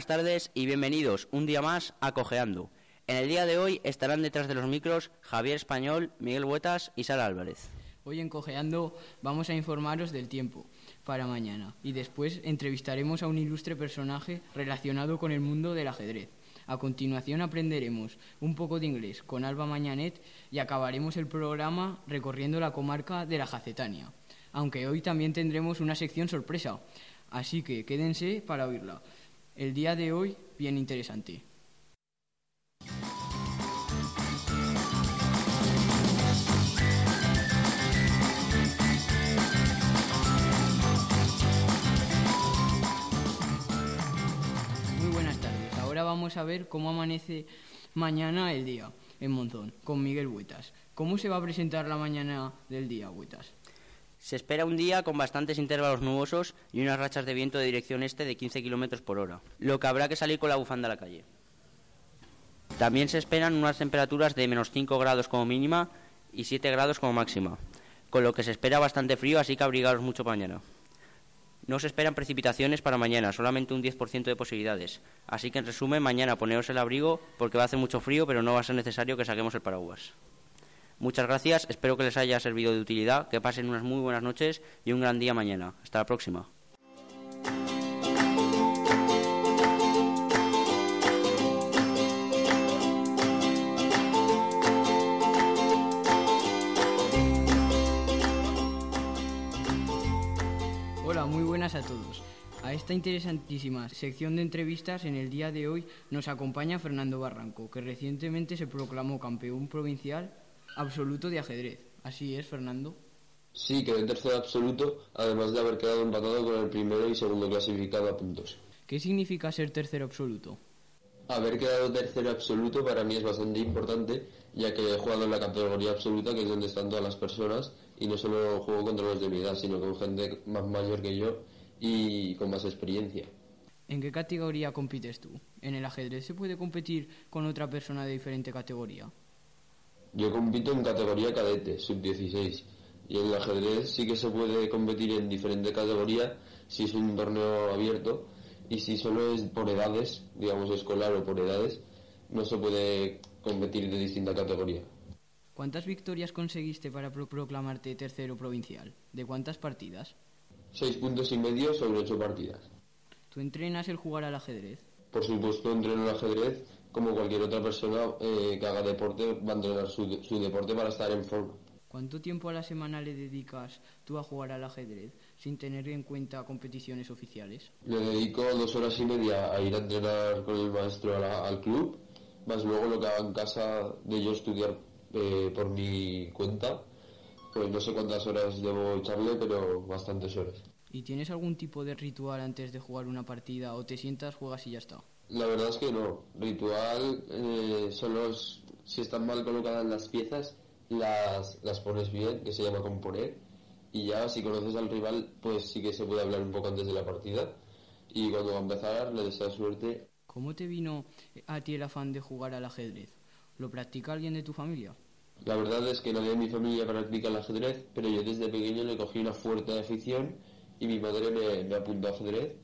Buenas tardes y bienvenidos un día más a Cojeando. En el día de hoy estarán detrás de los micros Javier Español, Miguel Huetas y Sara Álvarez. Hoy en Cojeando vamos a informaros del tiempo para mañana y después entrevistaremos a un ilustre personaje relacionado con el mundo del ajedrez. A continuación aprenderemos un poco de inglés con Alba Mañanet y acabaremos el programa recorriendo la comarca de la Jacetania. Aunque hoy también tendremos una sección sorpresa, así que quédense para oírla. El día de hoy, bien interesante. Muy buenas tardes. Ahora vamos a ver cómo amanece mañana el día en Monzón con Miguel Huetas. ¿Cómo se va a presentar la mañana del día, Huetas? Se espera un día con bastantes intervalos nubosos y unas rachas de viento de dirección este de 15 km por hora, lo que habrá que salir con la bufanda a la calle. También se esperan unas temperaturas de menos 5 grados como mínima y 7 grados como máxima, con lo que se espera bastante frío, así que abrigaros mucho mañana. No se esperan precipitaciones para mañana, solamente un 10% de posibilidades. Así que en resumen, mañana poneos el abrigo porque va a hacer mucho frío, pero no va a ser necesario que saquemos el paraguas. Muchas gracias, espero que les haya servido de utilidad, que pasen unas muy buenas noches y un gran día mañana. Hasta la próxima. Hola, muy buenas a todos. A esta interesantísima sección de entrevistas en el día de hoy nos acompaña Fernando Barranco, que recientemente se proclamó campeón provincial absoluto de ajedrez. Así es, Fernando. Sí, quedé tercero absoluto, además de haber quedado empatado con el primero y segundo clasificado a puntos. ¿Qué significa ser tercero absoluto? Haber quedado tercero absoluto para mí es bastante importante, ya que he jugado en la categoría absoluta, que es donde están todas las personas, y no solo juego contra los de mi edad, sino con gente más mayor que yo y con más experiencia. ¿En qué categoría compites tú? ¿En el ajedrez se puede competir con otra persona de diferente categoría? Yo compito en categoría cadete, sub-16, y en el ajedrez sí que se puede competir en diferentes categorías si es un torneo abierto y si solo es por edades, digamos escolar o por edades, no se puede competir de distinta categoría. ¿Cuántas victorias conseguiste para pro- proclamarte tercero provincial? ¿De cuántas partidas? Seis puntos y medio sobre ocho partidas. ¿Tú entrenas el jugar al ajedrez? Por supuesto, entreno el ajedrez como cualquier otra persona eh, que haga deporte, va a entrenar su, su deporte para estar en forma. ¿Cuánto tiempo a la semana le dedicas tú a jugar al ajedrez sin tener en cuenta competiciones oficiales? Le dedico dos horas y media a ir a entrenar con el maestro la- al club, más luego lo que hago en casa de yo estudiar eh, por mi cuenta. Pues no sé cuántas horas debo echarle, pero bastantes horas. ¿Y tienes algún tipo de ritual antes de jugar una partida o te sientas, juegas y ya está? La verdad es que no. Ritual eh, solo es- si están mal colocadas las piezas, las, las pones bien, que se llama componer. Y ya si conoces al rival, pues sí que se puede hablar un poco antes de la partida. Y cuando va a empezar, le deseo suerte. ¿Cómo te vino a ti el afán de jugar al ajedrez? ¿Lo practica alguien de tu familia? La verdad es que nadie en mi familia practica el ajedrez, pero yo desde pequeño le cogí una fuerte afición y mi madre me, me apuntó a ajedrez.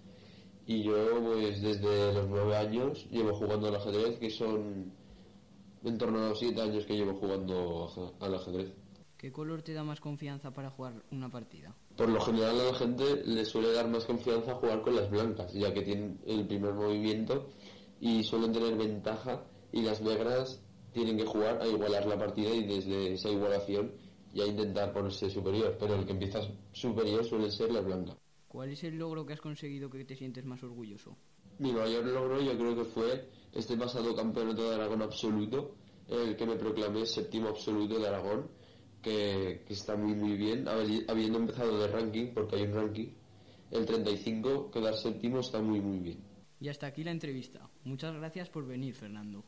Y yo, pues desde los nueve años, llevo jugando al ajedrez, que son en torno a los siete años que llevo jugando al ajedrez. ¿Qué color te da más confianza para jugar una partida? Por lo general a la gente le suele dar más confianza jugar con las blancas, ya que tienen el primer movimiento y suelen tener ventaja y las negras tienen que jugar a igualar la partida y desde esa igualación ya intentar ponerse superior, pero el que empieza superior suele ser la blanca. ¿Cuál es el logro que has conseguido que te sientes más orgulloso? Mi mayor logro yo creo que fue este pasado campeonato de Aragón absoluto, el que me proclamé séptimo absoluto de Aragón, que, que está muy muy bien, habi- habiendo empezado de ranking, porque hay un ranking, el 35, quedar séptimo está muy muy bien. Y hasta aquí la entrevista. Muchas gracias por venir, Fernando.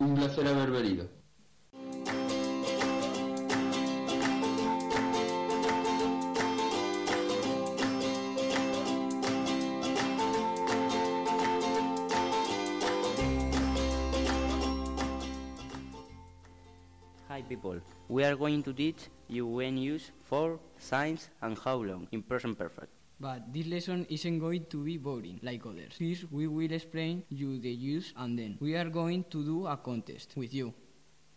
Un placer haber venido. People, we are going to teach you when use for, signs and how long in present perfect. But this lesson isn't going to be boring like others. First, we will explain you the use and then we are going to do a contest with you.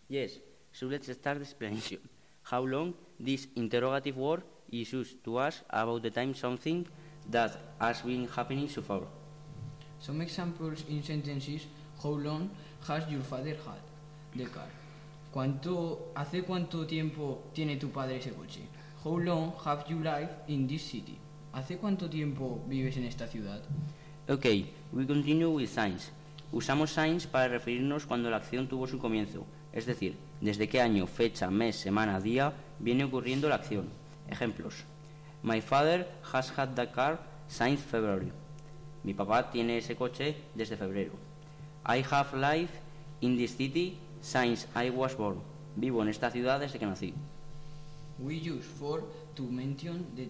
Yes, so let's start the explanation. How long this interrogative word is used to ask about the time something that has been happening so far. Some examples in sentences. How long has your father had the car? ¿Cuánto, ¿Hace cuánto tiempo tiene tu padre ese coche? How long have you lived in this city? ¿Hace cuánto tiempo vives en esta ciudad? Ok, we continue with signs. Usamos signs para referirnos cuando la acción tuvo su comienzo, es decir, desde qué año, fecha, mes, semana, día viene ocurriendo la acción. Ejemplos. My father has had the car since February. Mi papá tiene ese coche desde febrero. I have lived in this city since I was born. Vivo en esta ciudad desde que nací. We use for to mention the,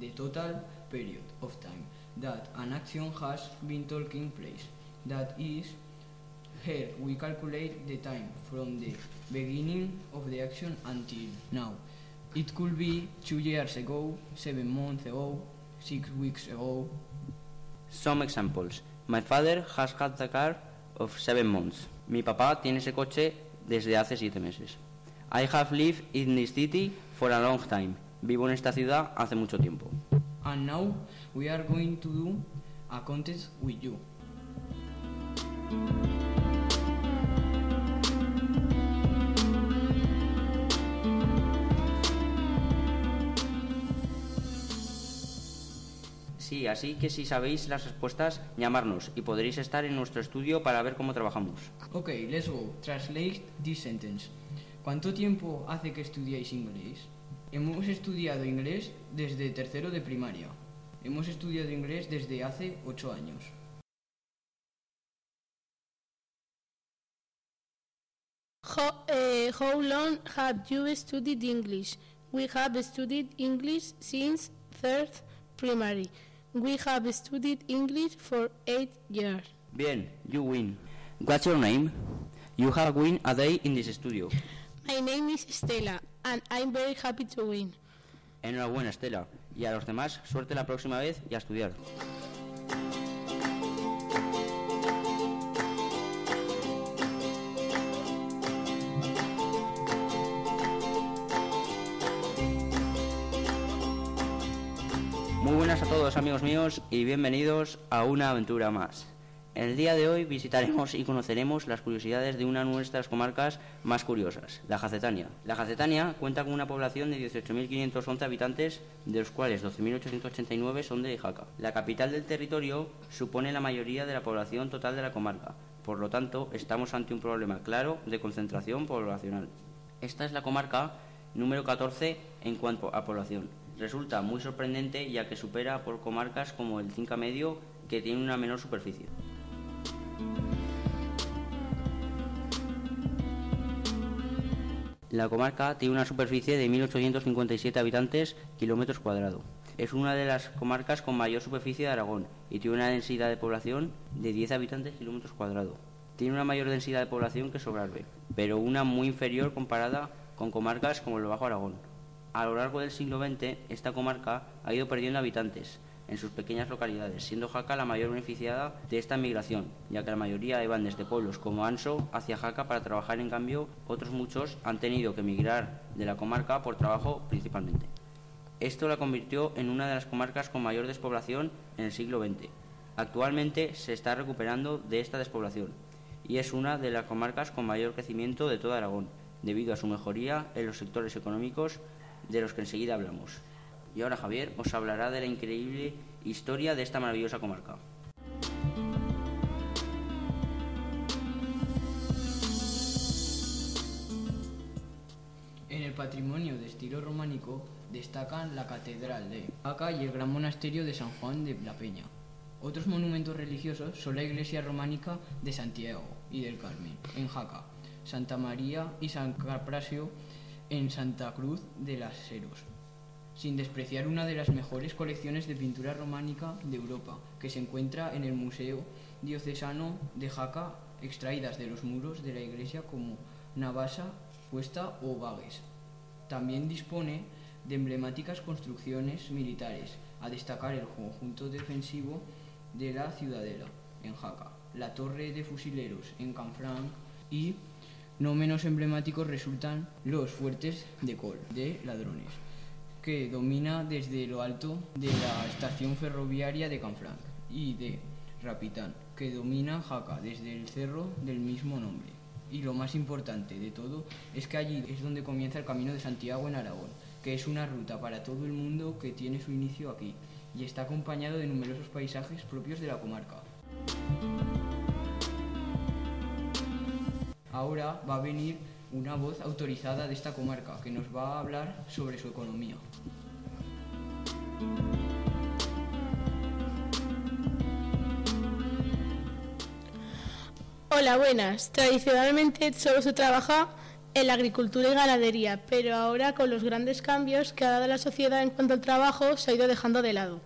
the total period of time that an action has been taking place. That is, here we calculate the time from the beginning of the action until now. It could be two years ago, seven months ago, six weeks ago. Some examples. My father has had the car of seven months. Mi papá tiene ese coche desde hace siete meses. I have lived in this city for a long time. Vivo en esta ciudad hace mucho tiempo. And now we are going to do a contest with you. Sí, así que si sabéis las respuestas, llamarnos y podréis estar en nuestro estudio para ver cómo trabajamos. Okay, let's go. Translate this sentence. ¿Cuánto tiempo hace que estudiáis inglés? Hemos estudiado inglés desde tercero de primaria. Hemos estudiado inglés desde hace ocho años. How, uh, how long have you studied English? We have studied English since third primary. We have studied English for eight years. Bien, you win. What's your name? You have win a day in this studio. My name is Stella, and I'm very happy to win. Enhorabuena, Estela. Y a los demás, suerte la próxima vez y a estudiar. Amigos míos y bienvenidos a una aventura más. En el día de hoy visitaremos y conoceremos las curiosidades de una de nuestras comarcas más curiosas, la Jacetania. La Jacetania cuenta con una población de 18.511 habitantes, de los cuales 12.889 son de Jaca. La capital del territorio supone la mayoría de la población total de la comarca, por lo tanto estamos ante un problema claro de concentración poblacional. Esta es la comarca número 14 en cuanto a población. Resulta muy sorprendente ya que supera por comarcas como el Cinca Medio que tiene una menor superficie. La comarca tiene una superficie de 1.857 habitantes kilómetros cuadrados. Es una de las comarcas con mayor superficie de Aragón y tiene una densidad de población de 10 habitantes kilómetros cuadrados. Tiene una mayor densidad de población que Sobrarbe, pero una muy inferior comparada con comarcas como el Bajo Aragón. A lo largo del siglo XX, esta comarca ha ido perdiendo habitantes en sus pequeñas localidades, siendo Jaca la mayor beneficiada de esta migración, ya que la mayoría iban desde pueblos como Anso hacia Jaca para trabajar, en cambio, otros muchos han tenido que emigrar de la comarca por trabajo principalmente. Esto la convirtió en una de las comarcas con mayor despoblación en el siglo XX. Actualmente se está recuperando de esta despoblación y es una de las comarcas con mayor crecimiento de toda Aragón, debido a su mejoría en los sectores económicos de los que enseguida hablamos. Y ahora Javier os hablará de la increíble historia de esta maravillosa comarca. En el patrimonio de estilo románico destacan la Catedral de Jaca y el Gran Monasterio de San Juan de la Peña. Otros monumentos religiosos son la iglesia románica de Santiago y del Carmen, en Jaca, Santa María y San Caprasio en Santa Cruz de las Heros, sin despreciar una de las mejores colecciones de pintura románica de Europa, que se encuentra en el Museo Diocesano de Jaca, extraídas de los muros de la iglesia como Navasa, Cuesta o Vagues. También dispone de emblemáticas construcciones militares, a destacar el conjunto defensivo de la Ciudadela, en Jaca, la Torre de Fusileros, en Canfranc, y no menos emblemáticos resultan los fuertes de Col, de Ladrones, que domina desde lo alto de la estación ferroviaria de Canfranc, y de Rapitán, que domina Jaca desde el cerro del mismo nombre. Y lo más importante de todo es que allí es donde comienza el Camino de Santiago en Aragón, que es una ruta para todo el mundo que tiene su inicio aquí y está acompañado de numerosos paisajes propios de la comarca. Ahora va a venir una voz autorizada de esta comarca que nos va a hablar sobre su economía. Hola, buenas. Tradicionalmente solo se trabaja en la agricultura y ganadería, pero ahora con los grandes cambios que ha dado la sociedad en cuanto al trabajo se ha ido dejando de lado.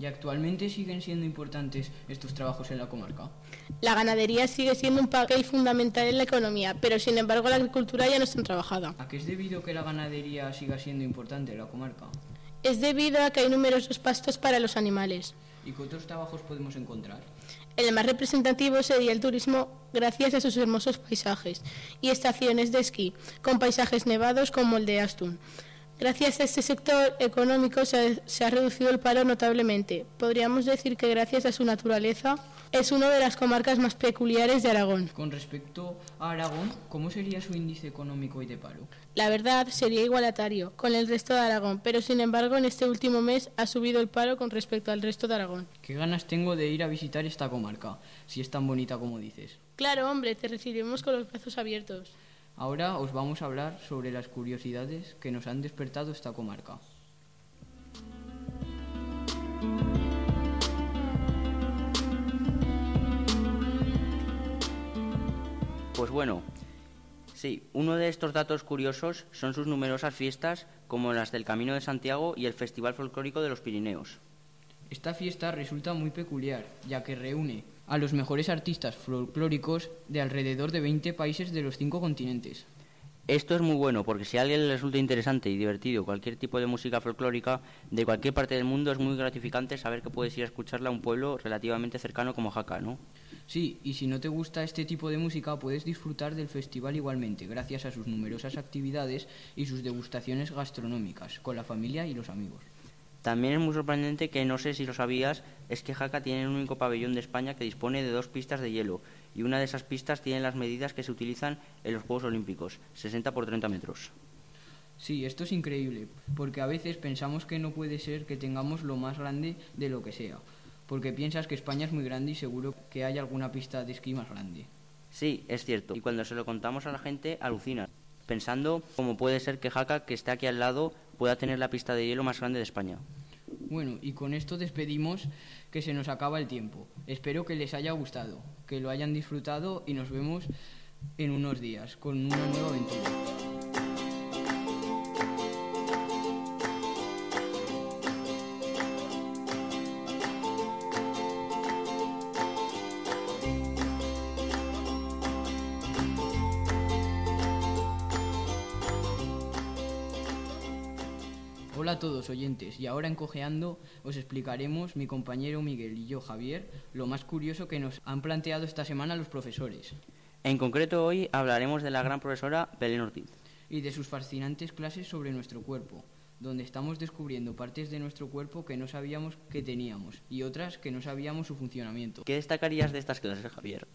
¿Y actualmente siguen siendo importantes estos trabajos en la comarca? La ganadería sigue siendo un papel fundamental en la economía, pero sin embargo la agricultura ya no está trabajada. ¿A qué es debido que la ganadería siga siendo importante en la comarca? Es debido a que hay numerosos pastos para los animales. ¿Y qué otros trabajos podemos encontrar? El más representativo sería el turismo gracias a sus hermosos paisajes y estaciones de esquí, con paisajes nevados como el de Astun. Gracias a este sector económico se, se, ha reducido el paro notablemente. Podríamos decir que gracias a su naturaleza es una de las comarcas más peculiares de Aragón. Con respecto a Aragón, ¿cómo sería su índice económico y de paro? La verdad sería igualatario con el resto de Aragón, pero sin embargo en este último mes ha subido el paro con respecto al resto de Aragón. ¿Qué ganas tengo de ir a visitar esta comarca, si es tan bonita como dices? Claro, hombre, te recibimos con los brazos abiertos. Ahora os vamos a hablar sobre las curiosidades que nos han despertado esta comarca. Pues bueno, sí, uno de estos datos curiosos son sus numerosas fiestas, como las del Camino de Santiago y el Festival Folclórico de los Pirineos. Esta fiesta resulta muy peculiar, ya que reúne a los mejores artistas folclóricos de alrededor de 20 países de los cinco continentes. Esto es muy bueno porque si a alguien le resulta interesante y divertido cualquier tipo de música folclórica de cualquier parte del mundo es muy gratificante saber que puedes ir a escucharla a un pueblo relativamente cercano como Jaca, ¿no? Sí, y si no te gusta este tipo de música puedes disfrutar del festival igualmente gracias a sus numerosas actividades y sus degustaciones gastronómicas con la familia y los amigos. También es muy sorprendente que, no sé si lo sabías, es que Jaca tiene el único pabellón de España que dispone de dos pistas de hielo y una de esas pistas tiene las medidas que se utilizan en los Juegos Olímpicos, 60 por 30 metros. Sí, esto es increíble, porque a veces pensamos que no puede ser que tengamos lo más grande de lo que sea, porque piensas que España es muy grande y seguro que hay alguna pista de esquí más grande. Sí, es cierto, y cuando se lo contamos a la gente alucina, pensando cómo puede ser que Jaca, que está aquí al lado, pueda tener la pista de hielo más grande de España. Bueno, y con esto despedimos que se nos acaba el tiempo. Espero que les haya gustado, que lo hayan disfrutado y nos vemos en unos días con una nueva aventura. Hola a todos oyentes y ahora en Cojeando os explicaremos mi compañero Miguel y yo Javier lo más curioso que nos han planteado esta semana los profesores. En concreto hoy hablaremos de la gran profesora Belén Ortiz. Y de sus fascinantes clases sobre nuestro cuerpo, donde estamos descubriendo partes de nuestro cuerpo que no sabíamos que teníamos y otras que no sabíamos su funcionamiento. ¿Qué destacarías de estas clases, Javier?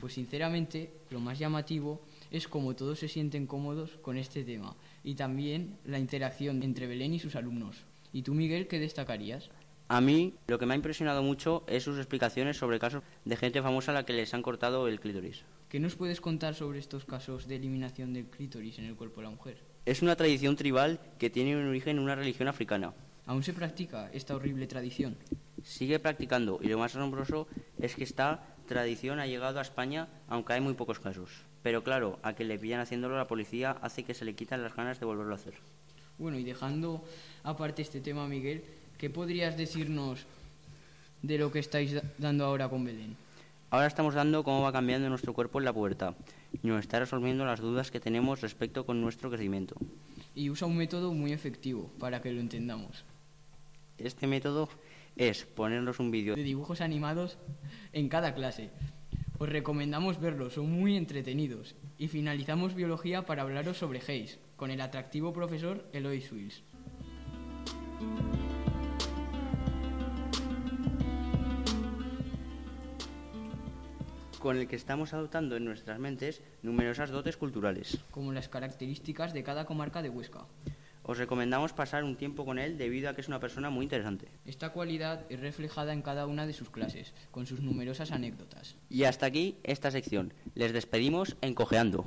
Pues sinceramente, lo más llamativo es cómo todos se sienten cómodos con este tema y también la interacción entre Belén y sus alumnos. ¿Y tú, Miguel, qué destacarías? A mí lo que me ha impresionado mucho es sus explicaciones sobre casos de gente famosa a la que les han cortado el clítoris. ¿Qué nos puedes contar sobre estos casos de eliminación del clítoris en el cuerpo de la mujer? Es una tradición tribal que tiene un origen en una religión africana. ¿Aún se practica esta horrible tradición? Sigue practicando y lo más asombroso es que esta tradición ha llegado a España, aunque hay muy pocos casos. Pero claro, a que le pillan haciéndolo la policía hace que se le quitan las ganas de volverlo a hacer. Bueno, y dejando aparte este tema, Miguel, ¿qué podrías decirnos de lo que estáis da- dando ahora con Belén? Ahora estamos dando cómo va cambiando nuestro cuerpo en la pubertad y nos está resolviendo las dudas que tenemos respecto con nuestro crecimiento. Y usa un método muy efectivo para que lo entendamos. Este método es ponernos un vídeo De dibujos animados en cada clase. Os recomendamos verlos, son muy entretenidos. Y finalizamos biología para hablaros sobre Hayes, con el atractivo profesor Eloy Wills. con el que estamos adoptando en nuestras mentes numerosas dotes culturales. como las características de cada comarca de Huesca. Os recomendamos pasar un tiempo con él debido a que es una persona muy interesante. Esta cualidad es reflejada en cada una de sus clases, con sus numerosas anécdotas. Y hasta aquí esta sección. Les despedimos en Cojeando.